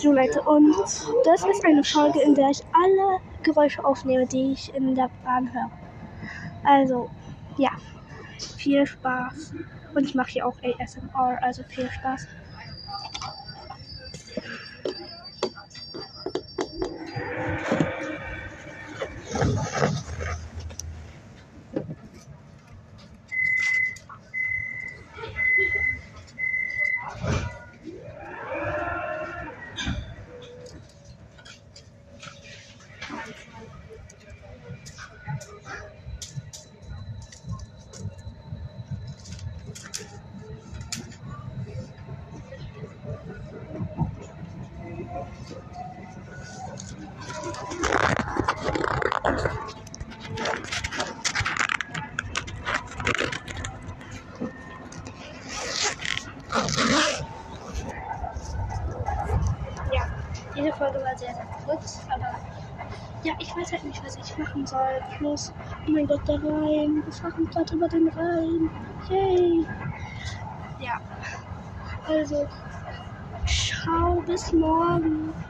So Leute, und das ist eine Folge, in der ich alle Geräusche aufnehme, die ich in der Bahn höre. Also, ja, viel Spaß. Und ich mache hier auch ASMR, also viel Spaß. Ja, diese Folge war sehr, sehr kurz, aber ja, ich weiß halt nicht, was ich machen soll. Plus, oh mein Gott, der Rhein. Wir fahren gerade über den Rhein. Yay. Ja, also, ciao, bis morgen.